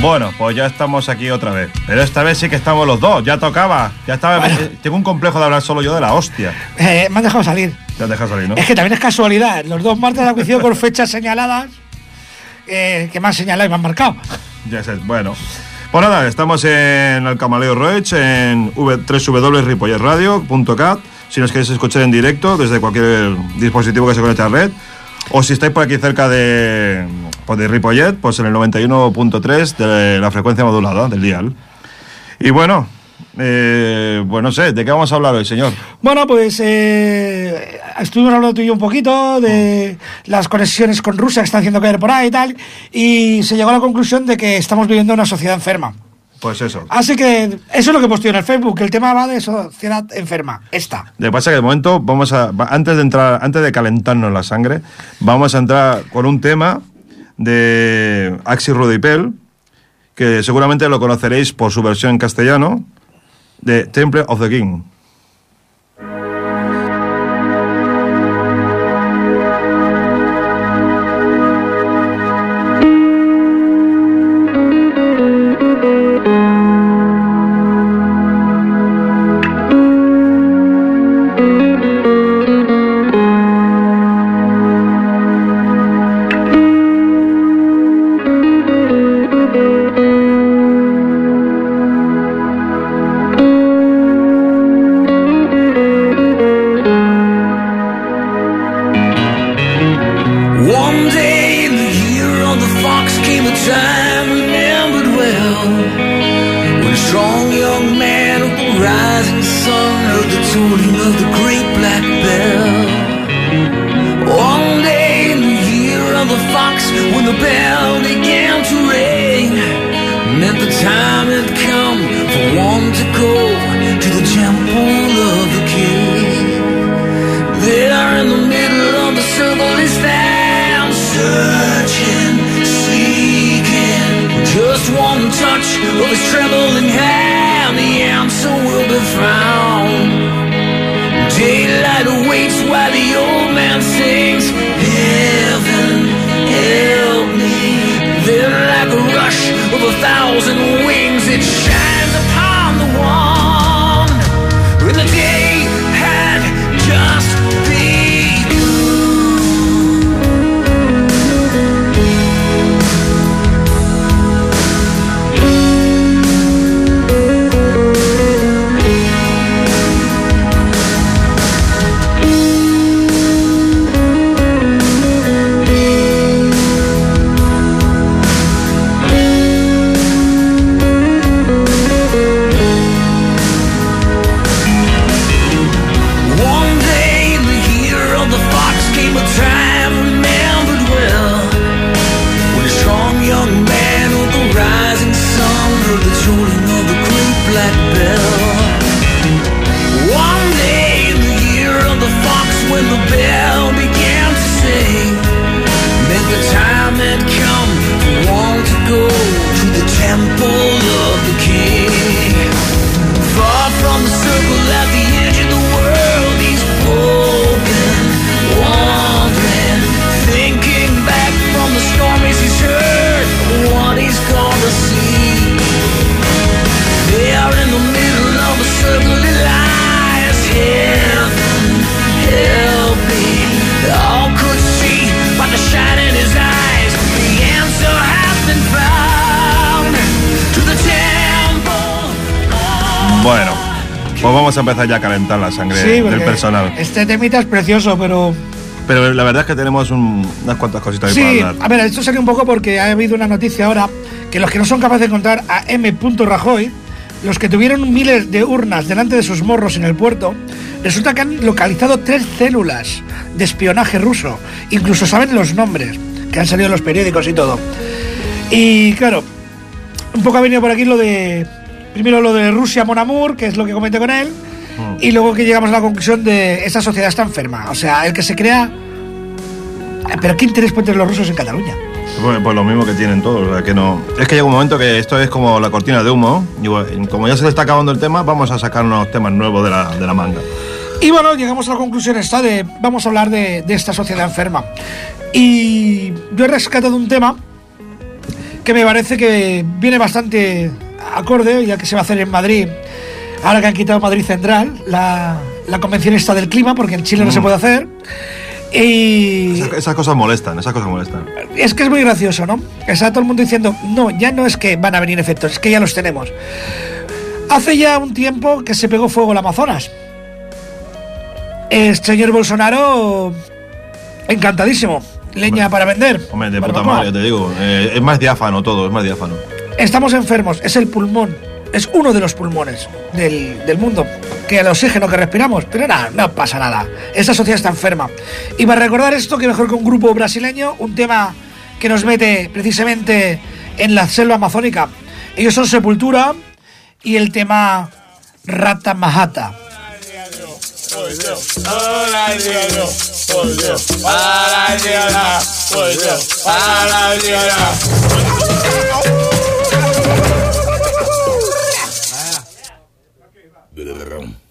Bueno, pues ya estamos aquí otra vez. Pero esta vez sí que estamos los dos. Ya tocaba. Ya estaba. Bueno. eh, Tengo un complejo de hablar solo yo de la hostia. Eh, me han dejado salir. Ya dejas salir, ¿no? Es que también es casualidad. Los dos martes han coincidido con fechas señaladas eh, que me han señalado y me han marcado. Ya sé, bueno. Pues nada, estamos en el Camaleo Roach, en www.ripolletradio.cat, si nos queréis escuchar en directo desde cualquier dispositivo que se conecte a red. O si estáis por aquí cerca de, pues de Ripollet, pues en el 91.3 de la frecuencia modulada del dial. Y bueno, eh, pues no sé, ¿de qué vamos a hablar hoy, señor? Bueno, pues eh, estuvimos hablando tú y yo un poquito de las conexiones con Rusia que están haciendo caer por ahí y tal, y se llegó a la conclusión de que estamos viviendo una sociedad enferma. Pues eso. Así que eso es lo que yo en el Facebook, que el tema va de sociedad enferma. Esta. Lo que pasa es que de momento vamos a antes de entrar antes de calentarnos la sangre vamos a entrar con un tema de Axi Rudipel que seguramente lo conoceréis por su versión en castellano de Temple of the King. Strong young man of the rising sun heard the tolling of the great black bell. One day in the year of the fox when the bell began to ring Meant the time had come for one to go to the temple of the king. There in the middle of the circle he stands Searching, of his trembling hand The answer will be found Daylight awaits while the old man sings Heaven, help me. Then like a rush of a thousand Bueno, pues vamos a empezar ya a calentar la sangre Sí, del personal. Este temita es precioso, pero Pero la verdad es que tenemos un- unas cuantas cositas Sí, para hablar. a ver, esto salió un poco porque ha habido una noticia ahora que los que no son capaces de encontrar a M. Rajoy, los que tuvieron miles de urnas delante de sus morros en el puerto, resulta que han localizado tres células de espionaje ruso. Incluso saben los nombres, que han salido en los periódicos y todo. Y claro, un poco ha venido por aquí lo de. Primero lo de Rusia Mon Amour, que es lo que comenté con él. Y luego que llegamos a la conclusión de esa sociedad está enferma. O sea, el que se crea. Pero ¿qué interés pueden tener los rusos en Cataluña? Pues, pues lo mismo que tienen todos, o sea, que no... Es que llega un momento que esto es como la cortina de humo, y bueno, como ya se le está acabando el tema, vamos a sacar unos temas nuevos de la, de la manga. Y bueno, llegamos a la conclusión esta de vamos a hablar de, de esta sociedad enferma. Y yo he rescatado un tema que me parece que viene bastante acorde, ya que se va a hacer en Madrid, ahora que han quitado Madrid Central, la, la convención está del clima, porque en Chile no se puede hacer. Y Esas, esas cosas molestan, esas cosas molestan. es que es muy gracioso, ¿no? Está todo el mundo diciendo, no, ya no es que van a venir efectos, es que ya los tenemos. Hace ya un tiempo que se pegó fuego el Amazonas. El señor Bolsonaro, encantadísimo. Leña para vender. Hombre, de puta madre, te digo. Eh, es más diáfano todo, es más diáfano. Estamos enfermos, es el pulmón, es uno de los pulmones del, del mundo, que el oxígeno que respiramos, pero nada, no pasa nada. Esta sociedad está enferma. Y para recordar esto, que mejor que un grupo brasileño, un tema que nos mete precisamente en la selva amazónica. Ellos son Sepultura y el tema Rata Mahata. Brum.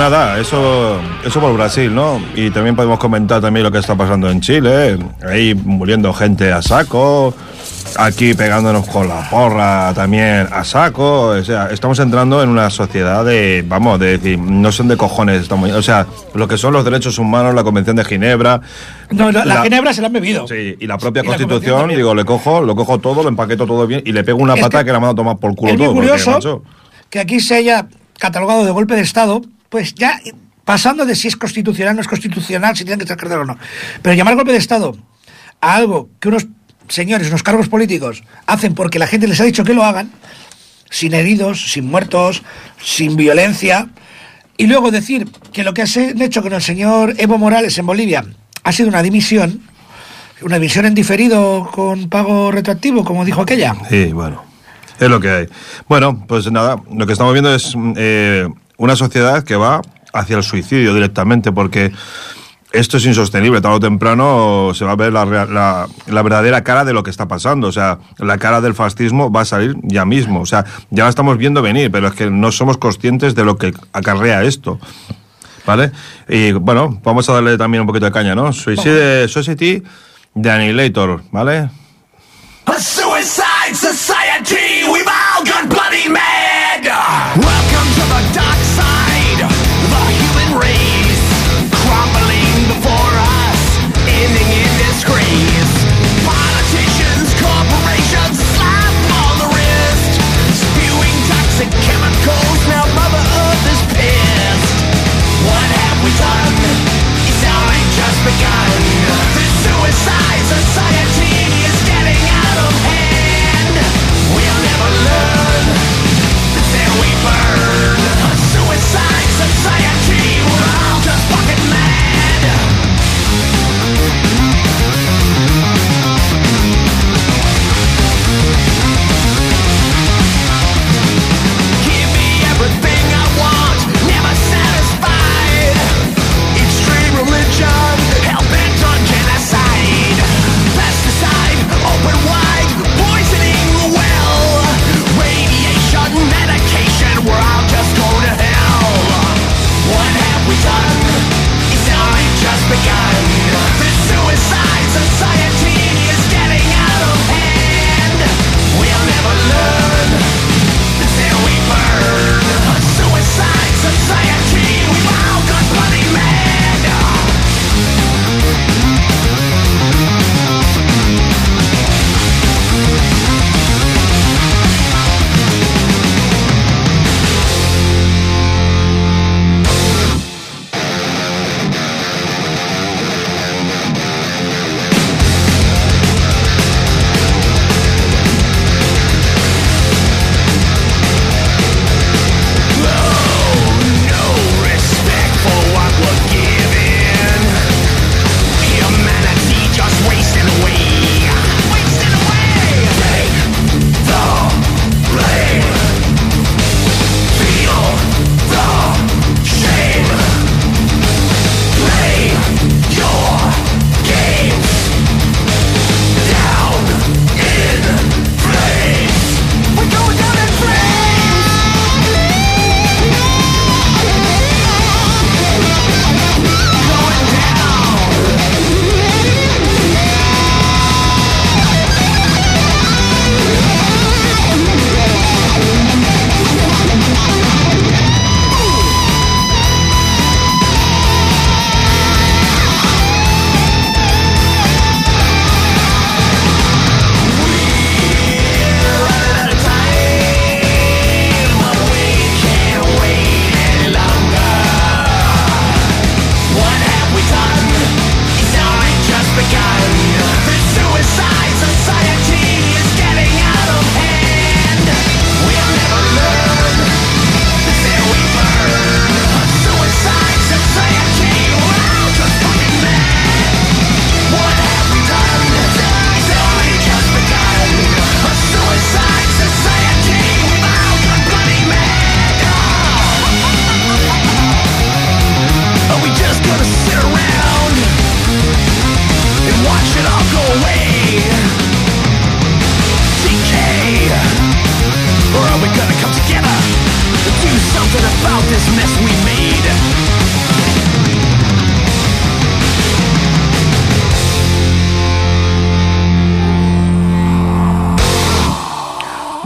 Nada, eso, eso por Brasil, ¿no? Y también podemos comentar también lo que está pasando en Chile, ahí muriendo gente a saco, aquí pegándonos con la porra también a saco. O sea, estamos entrando en una sociedad de, vamos, de decir, no son de cojones, estamos, o sea, lo que son los derechos humanos, la Convención de Ginebra. No, la, la La- Ginebra se la han bebido. Sí, y la propia Y la Constitución, también. digo, le cojo, lo cojo todo, lo empaqueto todo bien y le pego una Es pata que que, la mando a tomar por culo es todo. porque, curioso macho, que aquí se haya catalogado de golpe de Estado, pues ya pasando de si es constitucional no es constitucional, si tienen que ser o no. Pero llamar golpe de Estado a algo que unos señores, unos cargos políticos, hacen porque la gente les ha dicho que lo hagan, sin heridos, sin muertos, sin violencia, y luego decir que lo que han hecho con el señor Evo Morales en Bolivia ha sido una dimisión, una dimisión en diferido con pago retroactivo, como dijo aquella. Sí, bueno, es lo que hay. Bueno, pues nada, lo que estamos viendo es eh, una sociedad que va hacia el suicidio directamente, porque esto es insostenible. Tarde o temprano se va a ver la, la- la verdadera cara de lo que está pasando. O sea, la cara del fascismo va a salir ya mismo. O sea, ya la estamos viendo venir, pero es que no somos conscientes de lo que acarrea esto. ¿Vale? Y bueno, vamos a darle también un poquito de caña, ¿no? Suicide Society de Annihilator, ¿vale? A suicide society,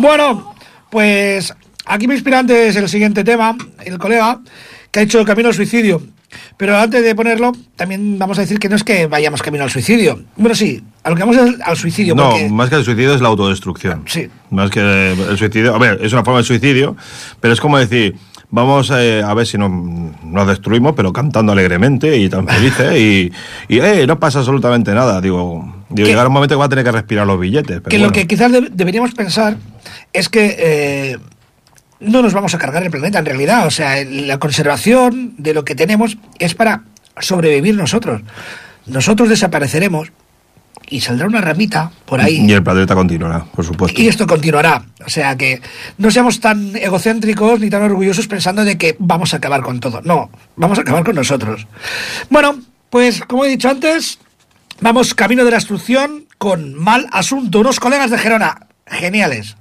Bueno, pues aquí me inspira antes el siguiente tema, el colega, que ha hecho Camino al Suicidio. Pero antes de ponerlo, también vamos a decir que no es que vayamos camino al suicidio. Bueno, sí, a lo que vamos es al suicidio. No, porque- más que el suicidio es la autodestrucción. Sí. Más que el suicidio. A ver, es una forma de suicidio, pero es como decir, vamos eh, a ver si no, nos destruimos, pero cantando alegremente y tan felices y, y eh, no pasa absolutamente nada. Digo, digo llegará un momento que va a tener que respirar los billetes. Pero que bueno. lo que quizás de- deberíamos pensar es que eh, no nos vamos a cargar el planeta en realidad. O sea, la conservación de lo que tenemos es para sobrevivir nosotros. Nosotros desapareceremos y saldrá una ramita por ahí. Y el planeta continuará, por supuesto. Y esto continuará. O sea que no seamos tan egocéntricos ni tan orgullosos pensando de que vamos a acabar con todo. No, vamos a acabar con nosotros. Bueno, pues como he dicho antes, vamos camino de la instrucción con mal asunto. Unos colegas de Gerona, geniales.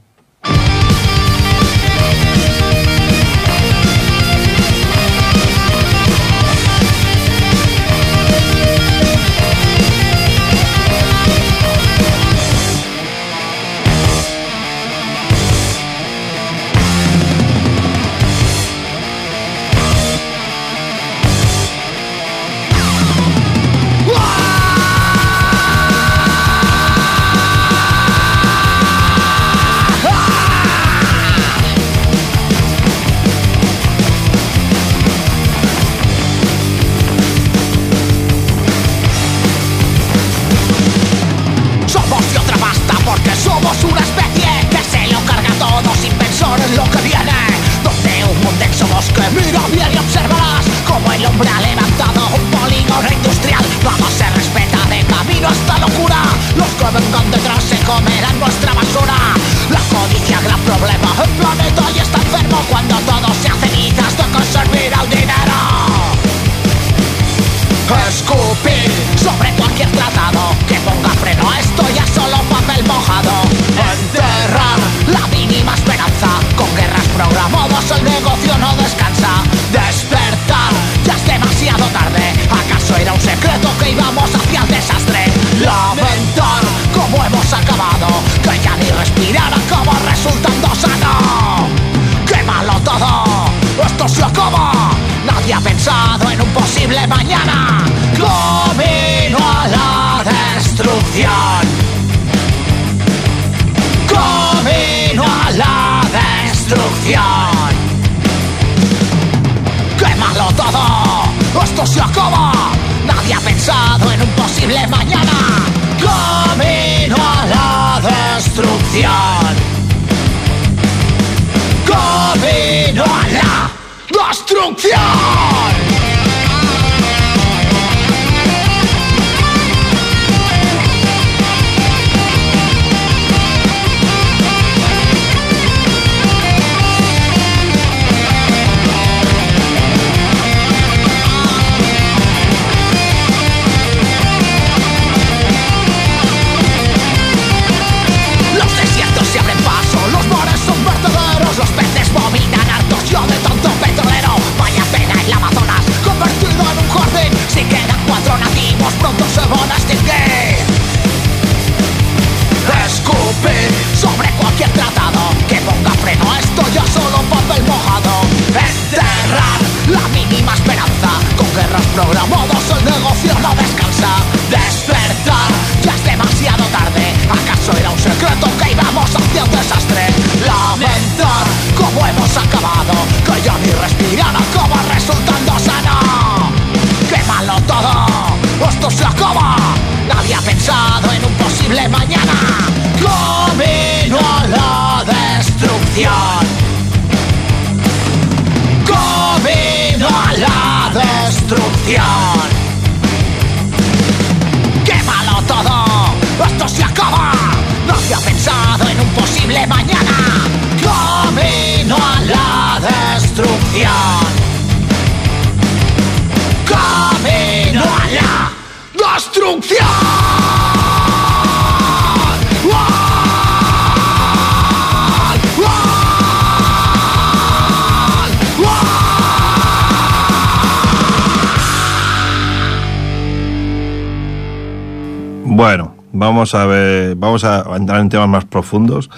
Vamos a ver, vamos a entrar en temas más profundos.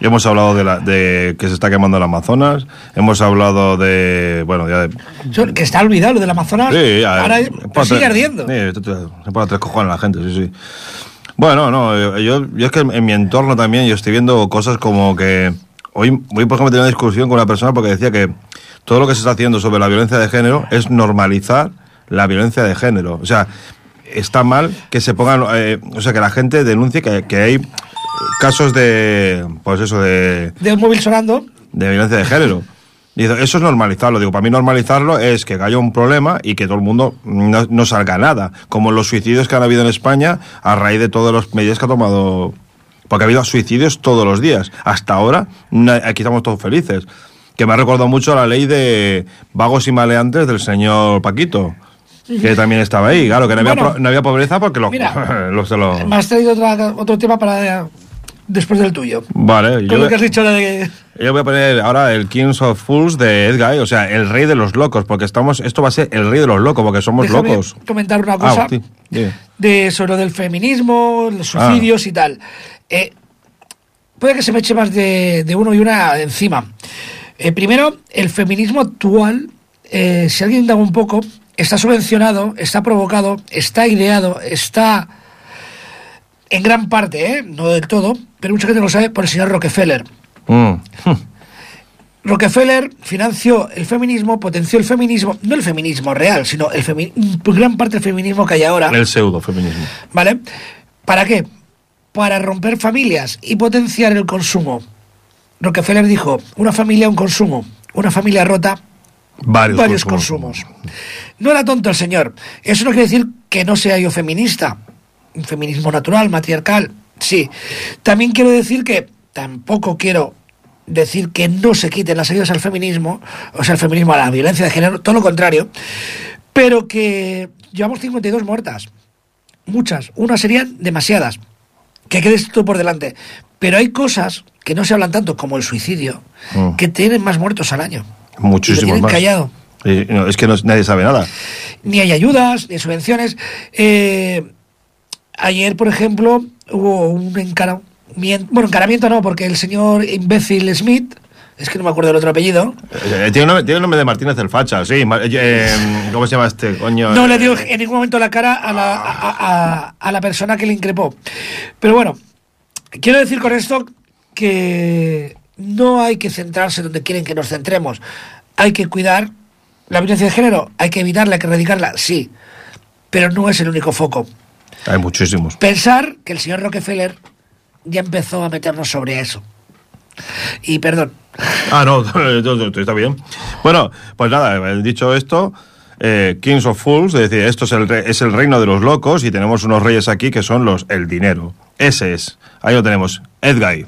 Hemos hablado de, la, de que se está quemando el Amazonas. Hemos hablado de. Bueno, ya de. Que está olvidado lo del Amazonas. Sí, ya, ahora eh, sigue tres- ardiendo. sí, se pone a tres cojones la gente, sí, sí. Bueno, no, eh, yo, yo es que en mi entorno también yo estoy viendo cosas como que. Hoy, hoy por ejemplo, tenía una discusión con una persona porque decía que todo lo que se está haciendo sobre la violencia de género es normalizar la violencia de género. O sea, está mal que se pongan. eh, o sea, que la gente denuncie que, que hay casos de. Pues eso, de De un móvil sonando. de violencia de género. Dice, eso es normalizarlo. Digo, para mí normalizarlo es que haya un problema y que todo el mundo no, no salga nada. Como los suicidios que han habido en España a raíz de todas las medidas que ha tomado... Porque ha habido suicidios todos los días. Hasta ahora, aquí estamos todos felices. Que me ha recordado mucho la ley de vagos y maleantes del señor Paquito. Que también estaba ahí. Claro, que no había, Bueno, pro- no había pobreza porque los... mira, los- se lo- Me has traído otra- otro tema para después del tuyo. Vale, Con yo... lo que has dicho de... Yo voy a poner ahora el Kings of Fools de Edguy, o sea, el rey de los locos, porque estamos, esto va a ser el rey de los locos, porque somos Déjame locos. comentar una cosa Ah, sí, dime. de sobre lo del feminismo, los suicidios Ah. y tal. Eh, puede que se me eche más de, de uno y una encima. Eh, primero, el feminismo actual, eh, si alguien indaga un poco, está subvencionado, está provocado, está ideado, está en gran parte, ¿eh? no del todo, pero mucha gente lo sabe, por el señor Rockefeller. Mm. Rockefeller financió el feminismo, potenció el feminismo, no el feminismo real, sino el femi- gran parte del feminismo que hay ahora. El pseudo feminismo. ¿Vale? ¿Para qué? Para romper familias y potenciar el consumo. Rockefeller dijo, una familia, un consumo. Una familia rota, Varios, varios consumos. consumos. No era tonto el señor. Eso no quiere decir que no sea yo feminista. Un feminismo natural, matriarcal, sí. También quiero decir que tampoco quiero decir que no se quiten las ayudas al feminismo, o sea, el feminismo a la violencia de género, todo lo contrario, pero que llevamos 52 muertas. Muchas. Unas serían demasiadas. Que quede esto por delante. Pero hay cosas que no se hablan tanto como el suicidio, Mm. que tienen más muertos al año. Tienen más. callado. No, es que no- nadie sabe nada. Ni hay ayudas, ni subvenciones. Eh, ayer, por ejemplo, hubo un encaramiento. Bueno, encaramiento no, porque el señor imbécil Smith, es que no me acuerdo del otro apellido, Eh, tiene, nombre, tiene el nombre de Martínez el Facha, sí. eh, eh, ¿Cómo se llama este coño? no le Eh, dio en ningún momento la cara a la, a, a- a la persona que le increpó. Pero bueno, quiero decir con esto que no hay que centrarse donde quieren que nos centremos. Hay que cuidar la violencia de género, hay que evitarla, hay que erradicarla, sí. Pero no es el único foco. Hay muchísimos. Pensar que el señor Rockefeller ya empezó a meternos sobre eso. Y perdón, Ah, no, está bien. Bueno, pues nada, dicho esto, eh, Kings of Fools, es decir, esto es el, re- es el reino de los locos y tenemos unos reyes aquí que son los el dinero. Ese es. Ahí lo tenemos. Edguy.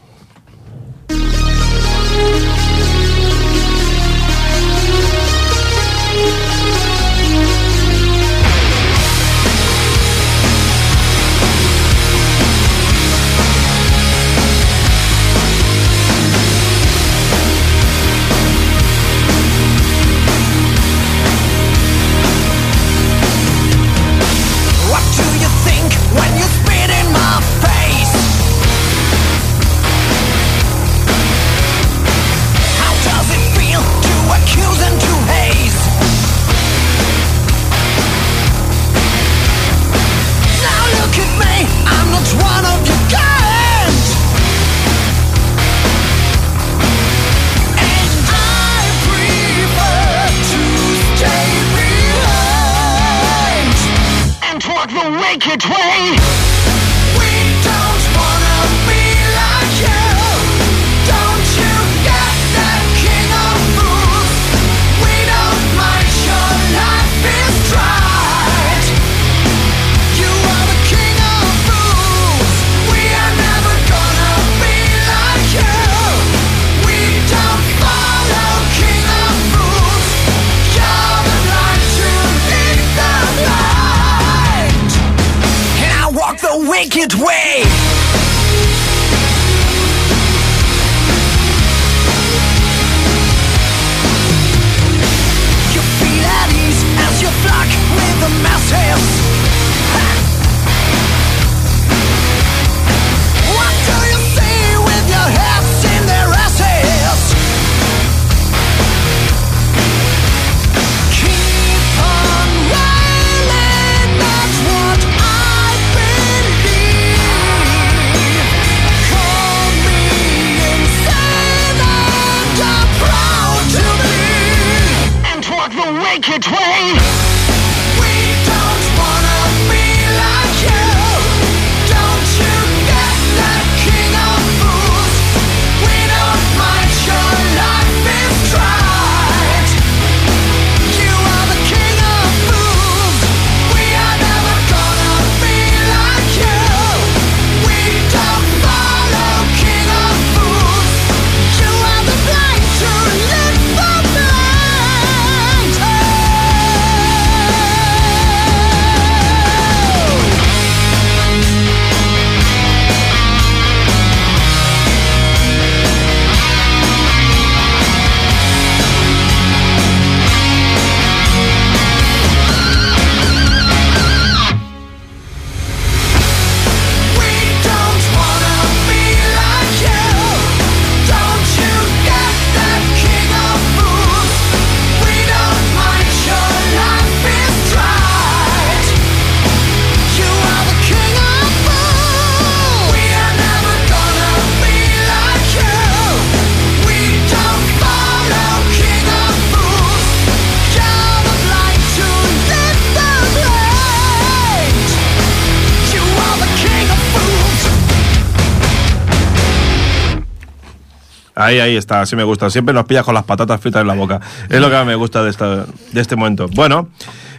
Ahí, ahí está, así me gusta. Siempre nos pillas con las patatas fritas en la boca. Es lo que me gusta de, esta, de este momento. Bueno,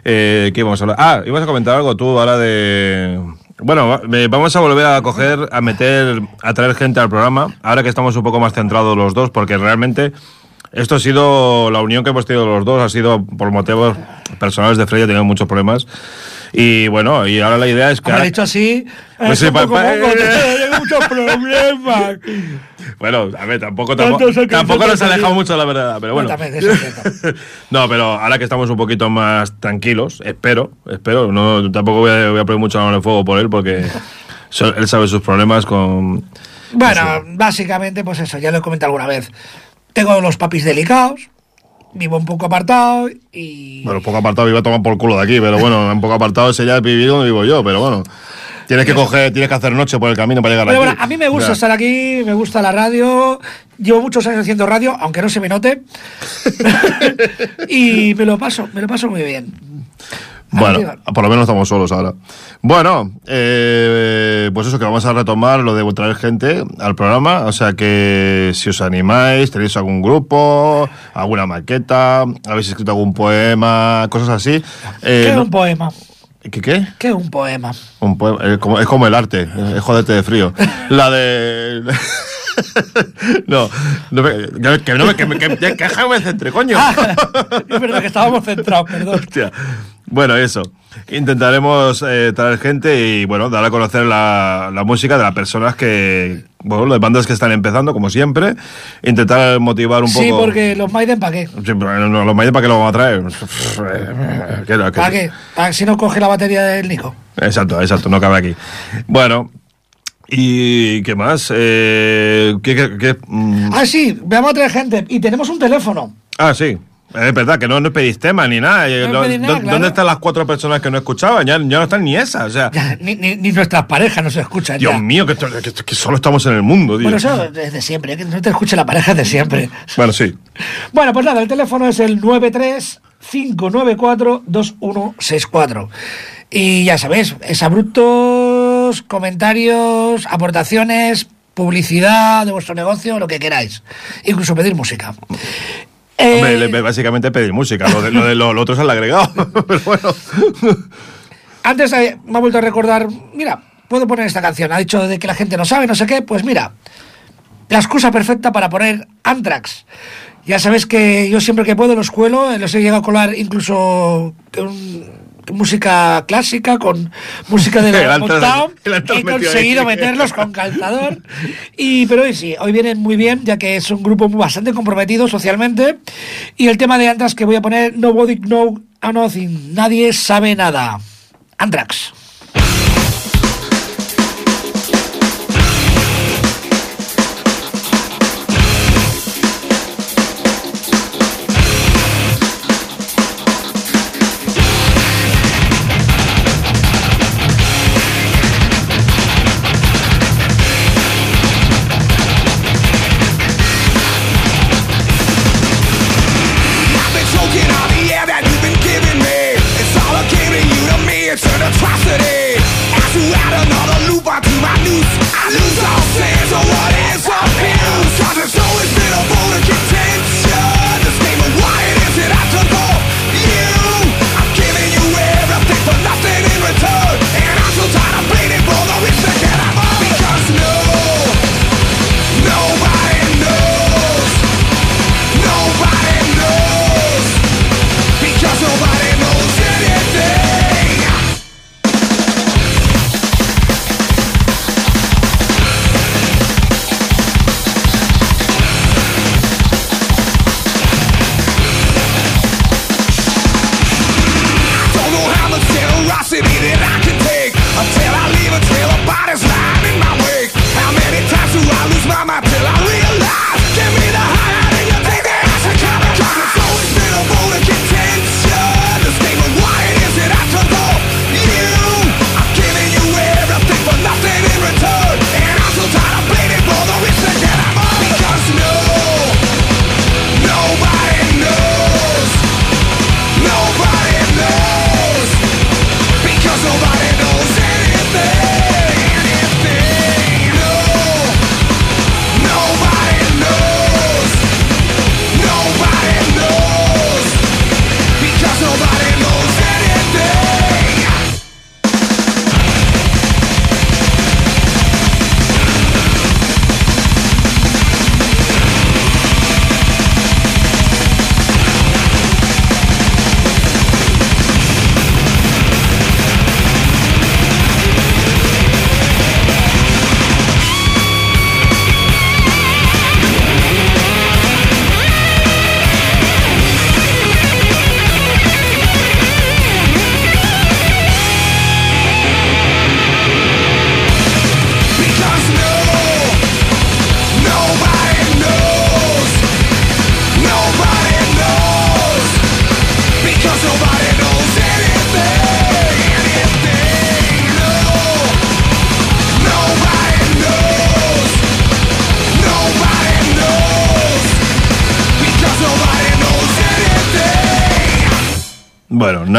eh, ¿qué vamos a hablar? Ah, ibas a comentar algo tú ahora de... Bueno, vamos a volver a coger, a meter, a traer gente al programa, ahora que estamos un poco más centrados los dos, porque realmente esto ha sido, la unión que hemos tenido los dos ha sido por motivos personales de Freya, tenido muchos problemas. Y bueno, y ahora la idea es que... He dicho así, Pues poco muchos problemas. Bueno, a ver, tampoco, tampoco, tampoco nos ha alejado mucho la verdad, pero bueno. No, pero ahora que estamos un poquito más tranquilos, espero, espero, no, tampoco voy a, voy a poner mucho mano en fuego por él porque él sabe sus problemas con... Bueno, básicamente, pues eso, ya lo he comentado alguna vez. Tengo los papis delicados, vivo un poco apartado y. Bueno, poco apartado iba a tomar por culo de aquí, pero bueno, un poco apartado ese ya es vivir donde vivo yo, pero bueno. Tienes que coger, tienes que hacer noche por el camino para llegar Pero aquí. bueno, a mí me gusta estar aquí, me gusta la radio. Llevo muchos años haciendo radio, aunque no se me note. y me lo paso, me lo paso muy bien. Bueno, Arriba. por lo menos estamos solos ahora. Bueno, eh, pues eso que vamos a retomar lo de traer gente al programa. O sea que si os animáis, tenéis algún grupo, alguna maqueta, habéis escrito algún poema, cosas así. Eh, ¿Qué es no- un poema? ¿Qué qué? ¿Qué es un poema? Un poema, eh, como- es como el arte, es joderte de frío. La de... no, no me- que no me... Que, me- que, que, que centre, coño. es verdad que estábamos centrados, perdón. Hostia. Bueno, eso. Intentaremos eh, traer gente y, bueno, dar a conocer la, la música de las personas que, bueno, las bandas que están empezando, como siempre. Intentar motivar un poco. Sí, porque los Maiden, ¿para qué? Sí, no, los Maiden, ¿para qué lo vamos a traer? ¿Para qué? ¿Para que si no coge la batería del Nico? Exacto, exacto, no cabe aquí. Bueno, ¿y qué más? Eh, ¿qué, qué- qué? Mm, Ah, sí, vamos a traer gente. Y tenemos un teléfono. ah, sí. Es verdad que no, no pedís tema ni nada. Eh, No lo- pedís nada, ¿dó- claro. ¿Dónde están las cuatro personas que no escuchaban? Ya, ya no están ni esas. O sea, Ya, ni, ni- ni nuestras parejas nos escuchan. Dios ya. mío, que, que- que solo estamos en el mundo, tío. Bueno, eso desde siempre, que no te escuche la pareja de siempre. Bueno, sí. Bueno, pues nada, el teléfono es el 93-594-2164. Y ya sabéis, es abruptos, comentarios, aportaciones, publicidad de vuestro negocio, lo que queráis. Incluso pedir música. Eh, Hombre, le- básicamente pedir música. Lo de lo, de lo- lo otro es el agregado. Pero bueno. Antes eh, me ha vuelto a recordar, mira, puedo poner esta canción. Ha dicho de que la gente no sabe, no sé qué. Pues mira, la excusa perfecta para poner Anthrax. Ya sabes que yo siempre que puedo los cuelo, eh, los he llegado a colar incluso con música clásica, con música de la Motown. He conseguido meterlos con calzador. Y, pero hoy sí, hoy vienen muy bien, ya que es un grupo bastante comprometido socialmente. Y el tema de Anthrax que voy a poner, Nobody Know Nothing, nadie sabe nada. Anthrax.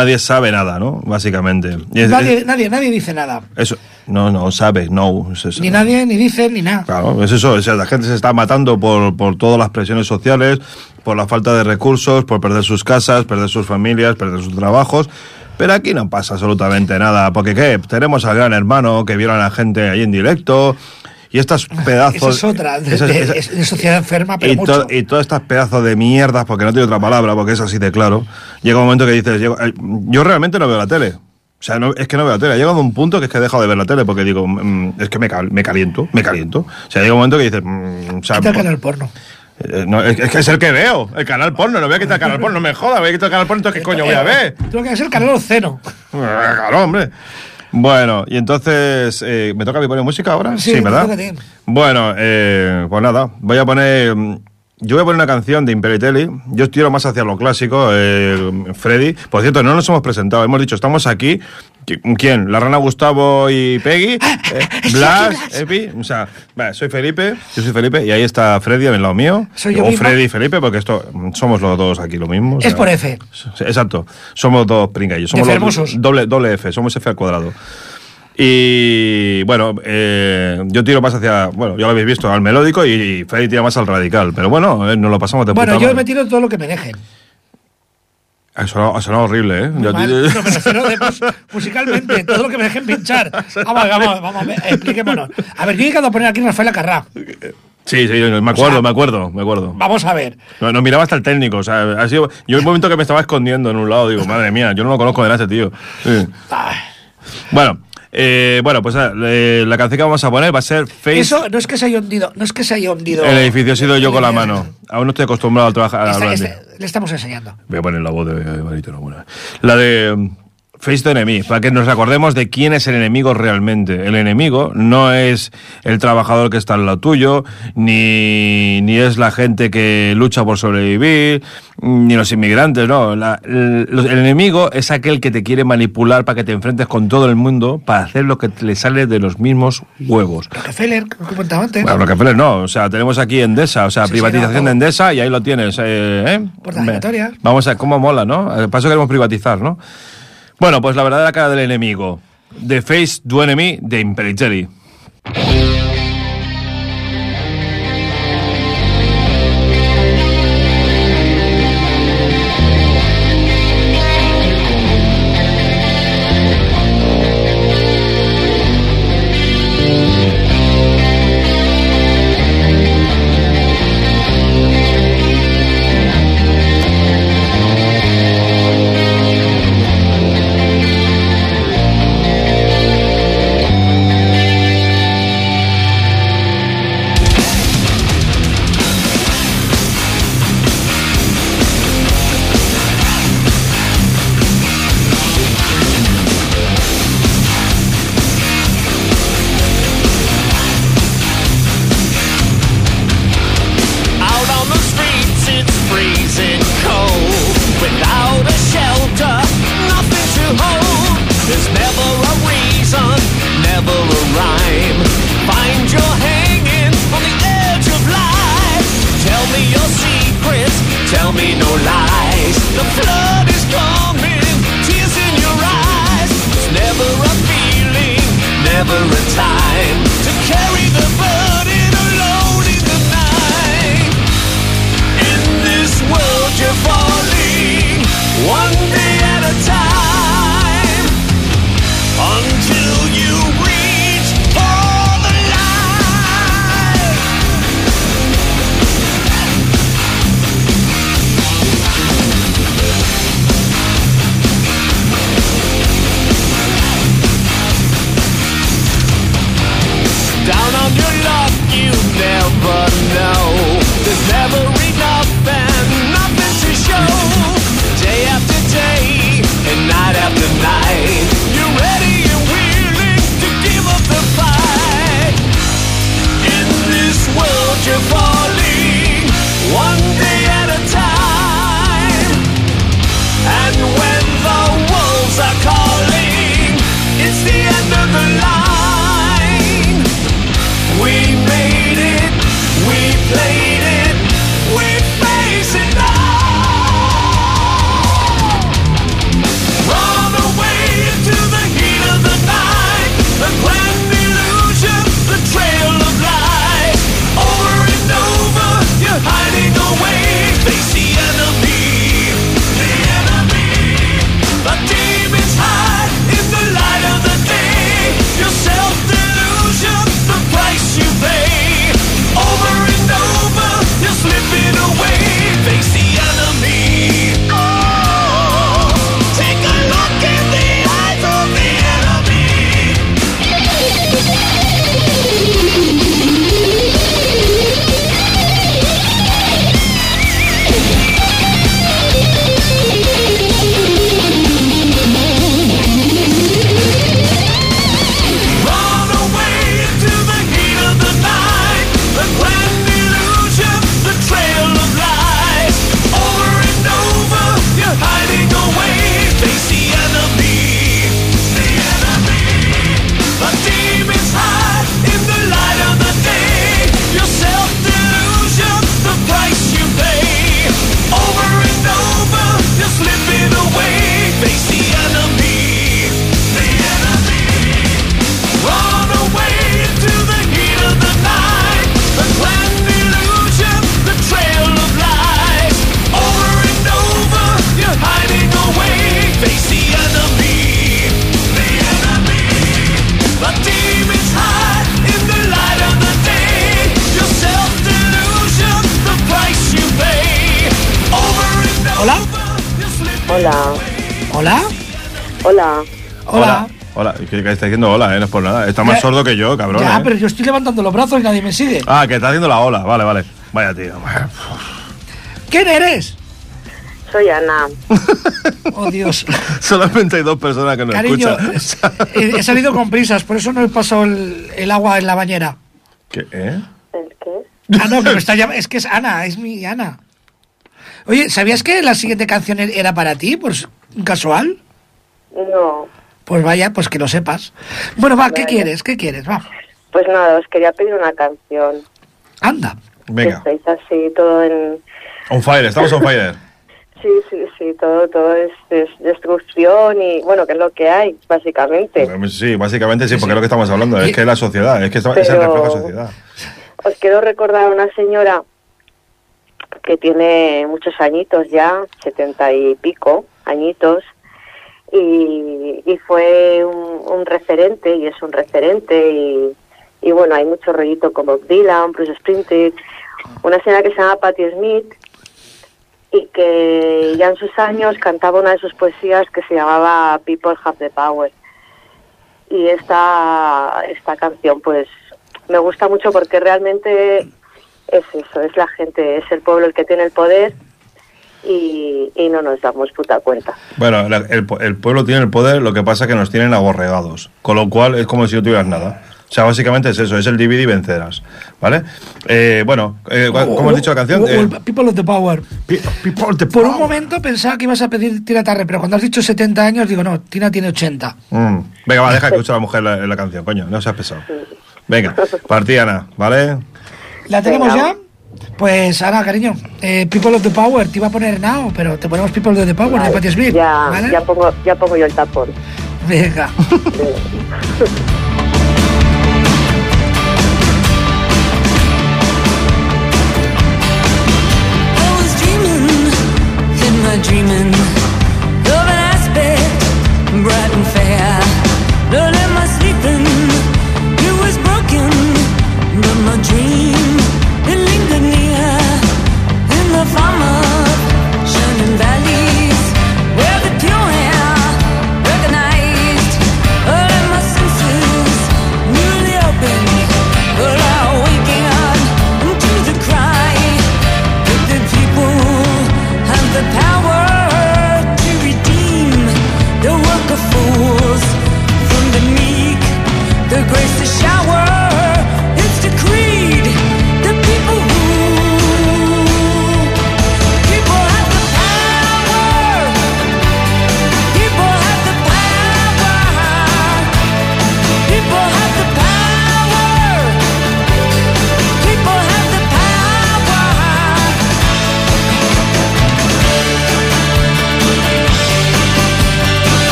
Nadie sabe nada, ¿no? Básicamente. Es- Nadie, es- nadie, nadie dice nada. eso, no, no sabe, no. es eso. Ni nadie, ni dice, ni nada. Claro, es eso, o sea, la gente se está matando por, por todas las presiones sociales, por la falta de recursos, por perder sus casas, perder sus familias, perder sus trabajos. Pero aquí no pasa absolutamente nada, porque ¿qué? Tenemos al gran hermano que viola a la gente ahí en directo y estas pedazos... Esa es otra, de, esas- de- esas- es de sociedad enferma, pero y, mucho. to- y todas estas pedazos de mierdas, porque no tiene otra palabra, porque es así de claro, llega un momento que dices, llego- eh, yo realmente no veo la tele. O sea, no- es que no veo la tele. Ha llegado un punto que es que he dejado de ver la tele porque digo, mm, es que me, cal- me caliento, me caliento. O sea, llega un momento que dices, mm, o sea, el canal porno. eh, no, es, es que es el que veo, el canal porno, no voy a quitar el canal porno, no me jodas, voy a quitar el canal porno, entonces ¿qué coño voy a ver? Tengo que ser el canal oceno. Ah, Claro, hombre. Bueno, y entonces, eh, ¿me toca a mí poner música ahora? Sí, te ¿verdad? Bueno, eh, pues nada, voy a poner... mm, Yo voy a poner una canción de Imperitelli. Yo tiro más hacia lo clásico, eh, Freddy. Por cierto, no nos hemos presentado. Hemos dicho, estamos aquí. ¿Qui- ¿Quién? ¿La rana Gustavo y Peggy? Eh, Blas, Epi. O sea, vale, soy Felipe. Yo soy Felipe. Y ahí está Freddy al lado mío. Soy yo o. Freddy y Felipe, porque esto somos los dos aquí lo mismo. o Es sea, por F. Exacto. Somos dos pringallos. Somos los- doble, doble F. Somos F al cuadrado. Y bueno, eh, yo tiro más hacia, bueno, ya lo habéis visto, al melódico y, y Freddy tira más al radical. Pero bueno, eh, nos lo pasamos de Bueno, puta yo madre. me tiro todo lo que me dejen. Ha sonado, ha sonado horrible, ¿eh? Yo- Mal. No, refiero de mus- musicalmente, todo lo que me dejen pinchar. Vamos, vamos, vamos, expliquémonos. A ver, yo he llegado a poner aquí Rafael Carrá. Sí, sí, me acuerdo, sea, me acuerdo, me acuerdo. Vamos a ver. No, nos miraba hasta el técnico, o sea, ha sido, yo un momento que me estaba escondiendo en un lado, digo, madre mía, yo no lo conozco de nada, ese tío. Sí. Bueno, eh, bueno, pues eh, la canción que vamos a poner va a ser Face. Eso no es que se haya hundido, no es que se haya hundido. El edificio he sido yo con la mano. Aún no estoy acostumbrado a trabajar a Está- le estamos enseñando. Voy a poner la voz de bueno. La de Face the Enemy, para que nos recordemos de quién es el enemigo realmente. El enemigo no es el trabajador que está al lado tuyo, ni, ni es la gente que lucha por sobrevivir, ni los inmigrantes, no. La- el, enemigo es aquel que te quiere manipular para que te enfrentes con todo el mundo para hacer lo que le sale de los mismos huevos. Rockefeller, como comentaba antes. Bueno, Rockefeller no, o sea, tenemos aquí Endesa, o sea, Sí, sí, privatización no, de. Endesa y ahí lo tienes. Eh, ¿eh? Puertas giratorias. Vamos a cómo mola, ¿no? Eh, Paso queremos privatizar, ¿no? Bueno, pues la verdadera cara del enemigo. The Face du Enemy de Impericelli. Hola. ¿Qué, qué está diciendo hola, eh? No es por nada. Está más Ya- sordo que yo, cabrón. Ya, eh. pero yo estoy levantando los brazos y nadie me sigue. Ah, que está haciendo la ola. Vale, vale. Vaya tío. ¿Quién eres? Soy Ana. Oh, Dios. Solamente hay dos personas que nos Cariño, escuchan. he, he salido con prisas, por eso no he pasado el, el agua en la bañera. ¿Qué, eh? ¿El qué? Ah, no, que me está llamando. Es que es Ana, es mi Ana. Oye, ¿sabías que la siguiente canción era para ti? Pues casual. No. Pues vaya, pues que lo sepas. Bueno, va, ¿qué Vale. quieres? ¿Qué quieres? Va, Pues nada, os quería pedir una canción. anda. Venga. Que estáis así, todo en... On fire, estamos on fire. Sí, sí, sí, todo, todo es, es destrucción y, bueno, que es lo que hay, básicamente. Sí, básicamente sí, porque es lo que estamos hablando. Es que es la sociedad, es que esta- es el Pero- reflejo de la sociedad. Os quiero recordar a una señora que tiene muchos añitos ya, setenta y pico añitos, y, y fue un, un referente, y es un referente, y, y bueno, hay mucho rollito como Dylan, Bruce Springsteen, una señora que se llama Patti Smith, y que ya en sus años cantaba una de sus poesías que se llamaba People Have the Power. Y esta, esta canción, pues, me gusta mucho porque realmente es eso, es la gente, es el pueblo el que tiene el poder y, y no nos damos puta cuenta. Bueno, la- el, pu- el pueblo tiene el poder, lo que pasa es que nos tienen aborregados. Con lo cual es como si no tuvieras nada. O sea, básicamente es eso, es el divide y vencerás. ¿Vale? Eh, bueno, eh, ¿cómo has dicho la canción? O- o Eh, el People of the Power. Pe- People the Por un momento pensaba que ibas a pedir Tina Turner, pero cuando has dicho 70 años, digo, no, Tina tiene 80. Mm. Venga, va, deja que escuche a la mujer la, la canción, coño, no seas pesado. Venga, partí Ana, ¿vale? ¿La tenemos Venga. ya? Pues Ana, cariño, eh, People of the Power, te iba a poner Now, pero te ponemos People of the Power de Vale, Patti Smith. ya, ¿vale? ya, pongo, ya pongo yo el tapón. Venga.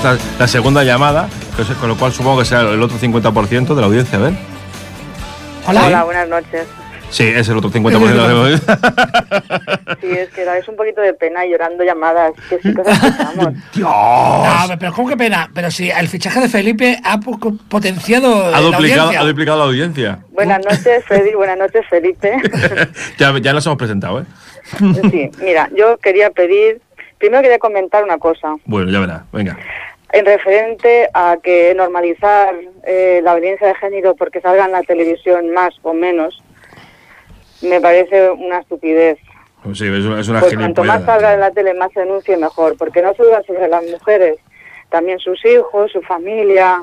tenemos la, la segunda llamada, con lo cual supongo que será el otro 50% de la audiencia, a ver. Hola. Hola, buenas noches. Sí, es el otro 50% de la audiencia. Sí, es que dais un poquito de pena llorando llamadas, que sí que os escuchamos. No, pero ¿cómo que pena? Pero si el fichaje de Felipe ha po- potenciado ha, la duplicado, audiencia. ha duplicado la audiencia. Buenas noches, Freddy, buenas noches, Felipe. ya, ya nos hemos presentado, ¿eh? Sí, mira, yo quería pedir, primero quería comentar una cosa, Bueno, ya verá, venga. en referente a que normalizar eh, la audiencia de género porque salga en la televisión más o menos, me parece una estupidez. Sí, es una, es una Pues cuanto más salga en la tele, más se denuncie mejor, porque no solo sobre las mujeres, también sus hijos, su familia,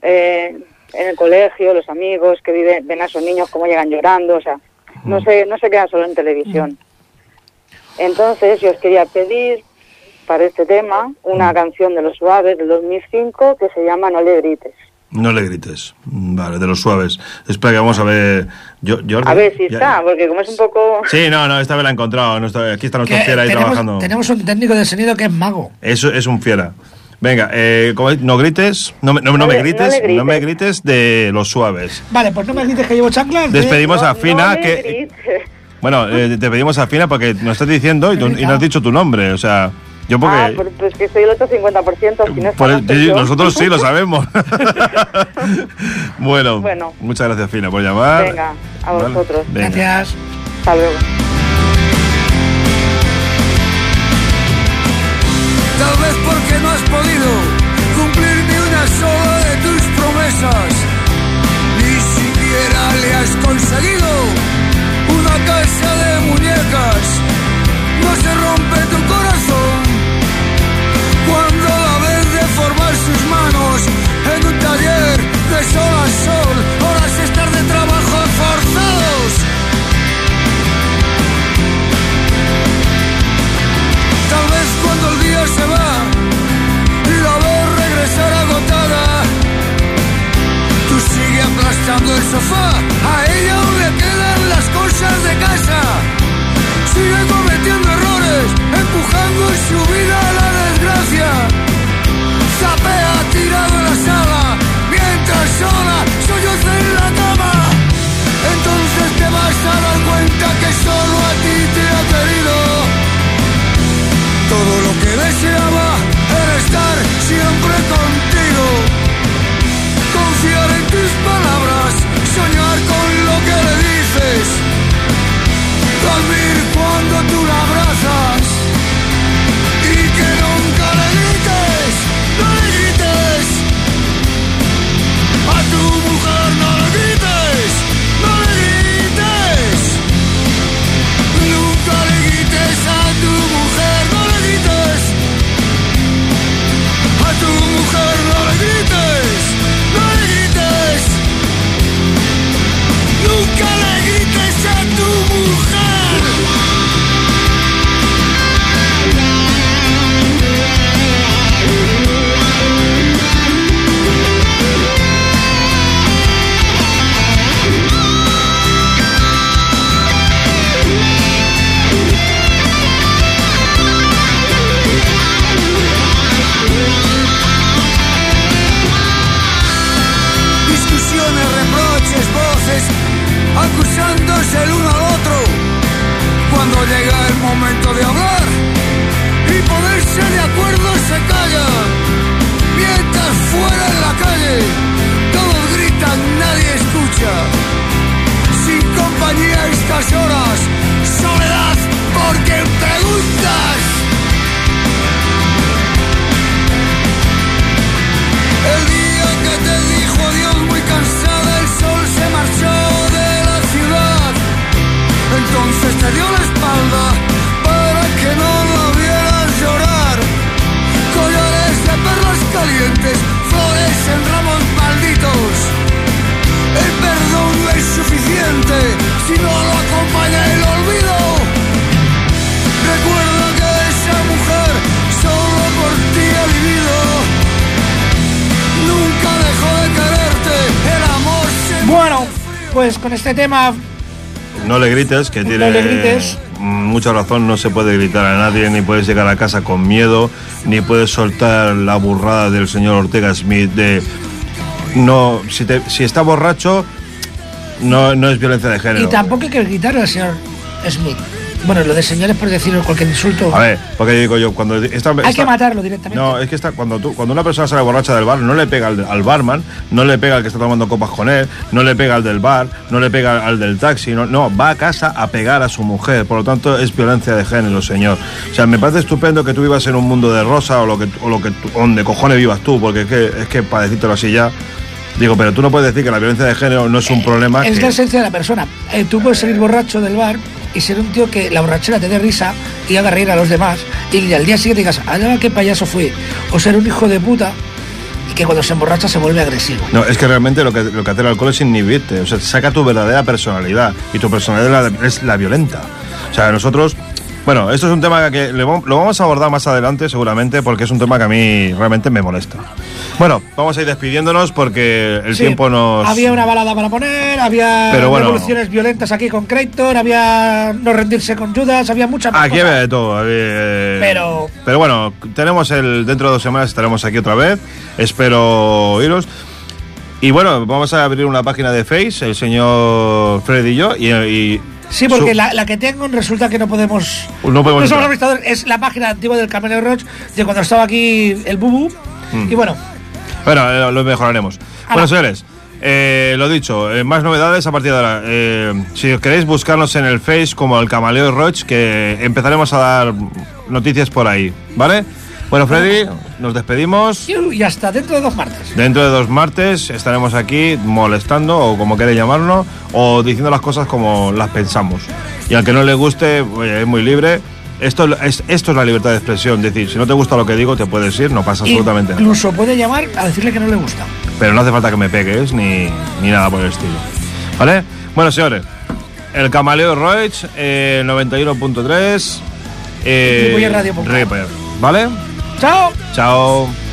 eh, en el colegio, los amigos que viven, ven a esos niños cómo llegan llorando, o sea, no se, no se queda solo en televisión. Entonces, yo os quería pedir para este tema una canción de los suaves del 2005 que se llama No le grites. No le grites. Mm, Vale, de los suaves. Espera que vamos a ver. Yo, Jordi, A ver si ya- está, porque como es un poco... Sí, no, no, esta vez la he encontrado. no está- aquí está nuestro Que fiera ahí tenemos, trabajando. tenemos un técnico de sonido que es mago. Eso es un fiera. Venga, eh, no grites, no, me- no, no No me grites, grites. no me grites de los suaves. Vale, pues no me dices que llevo chanclas. de- Despedimos No- a Fina, que... Bueno, eh, te pedimos a Fina porque nos estás diciendo y, tú- y no has dicho tu nombre, o sea, yo porque... Ah, pues, pues que soy el otro 50%, si no por el- yo. nosotros sí lo sabemos. bueno, Bueno. muchas gracias Fina por llamar. Venga, a Vale, vosotros. venga. Gracias. Hasta luego. Tal vez porque no has podido cumplir ni una sola de tus promesas. Ni siquiera le has conseguido casa de muñecas. No se rompe tu corazón cuando la ves deformar sus manos en un taller de sol a sol. Horas estar de trabajo forzados. Tal vez cuando el día se va y la ves regresar agotada, tú sigues aplastando el sofá. A ella las cosas de casa. Sigue cometiendo errores, empujando su vida a la desgracia. Zapea tirado en la sala, mientras sola solloza en la cama. Entonces te vas a dar cuenta que solo a ti te ha querido. Todo lo que deseaba era estar siempre contigo. Confiar en tus palabras, soñar pues con este tema No le grites, que No tiene le grites. mm, mucha razón, no se puede gritar a nadie, ni puedes llegar a casa con miedo, ni puedes soltar la burrada del señor Ortega Smith de no, si, te- si está borracho, no, no es violencia de género. Y tampoco hay que quitarle al señor Smith. Bueno, lo de señores por decir cualquier insulto. A ver, porque digo yo, cuando está, hay está- que matarlo directamente. No, es que está, cuando, tú, cuando una persona sale borracha del bar, no le pega al, al barman, no le pega al que está tomando copas con él, no le pega al del bar, no le pega al del taxi, no, no, va a casa a pegar a su mujer. Por lo tanto, es violencia de género, señor. O sea, me parece estupendo que tú vivas en un mundo de rosa o lo que, o lo que donde cojones vivas tú, porque es que, es que para decírtelo así ya. Digo, pero tú no puedes decir que la violencia de género no es un problema. Es que- la esencia de la persona. Eh, tú puedes salir borracho del bar y ser un tío que la borrachera te dé risa y haga reír a los demás y al día siguiente digas, allá qué payaso fui. O ser un hijo de puta y que cuando se emborracha se vuelve agresivo. No, es que realmente lo que, lo que hace el alcohol es inhibirte, o sea, saca tu verdadera personalidad y tu personalidad es la, es la violenta. O sea, nosotros, bueno, esto es un tema que le lo vamos a abordar más adelante seguramente porque es un tema que a mí realmente me molesta. Bueno, vamos a ir despidiéndonos porque el Sí, tiempo nos... Había una balada para poner, había Pero bueno. revoluciones violentas aquí con Creighton, había no rendirse con Judas, había muchas más Aquí había de todo. eh, Pero- Pero bueno, tenemos el. Dentro de dos semanas estaremos aquí otra vez. Espero iros. Y bueno, vamos a abrir una página de Face, el señor Freddy y yo. Y, y Sí, porque su- la, la que tengo resulta que no podemos. No podemos somos entrar. administradores, es la página antigua del Cameleo Roach de cuando estaba aquí el Bubu. Mm. Y bueno, Bueno, eh, lo mejoraremos. Ahora. Bueno, señores, eh, lo dicho, eh, más novedades a partir de ahora. Eh, si queréis buscarnos en el Face como el Camaleo Roach, que empezaremos a dar noticias por ahí, ¿vale? Bueno, Freddy, nos despedimos. y hasta dentro de dos martes. Dentro de dos martes estaremos aquí molestando, o como queréis llamarlo, o diciendo las cosas como las pensamos. Y al que no le guste, oye, es muy libre. Esto es, esto es la libertad de expresión. Es decir, si no te gusta lo que digo, te puedes ir, no pasa absolutamente nada. Incluso puede llamar a decirle que no le gusta. Pero no hace falta que me pegues ni, ni nada por el estilo. ¿Vale? Bueno, señores, el Camaleo Roach, eh, 91.3. Eh, Radio ¿Vale? 走走。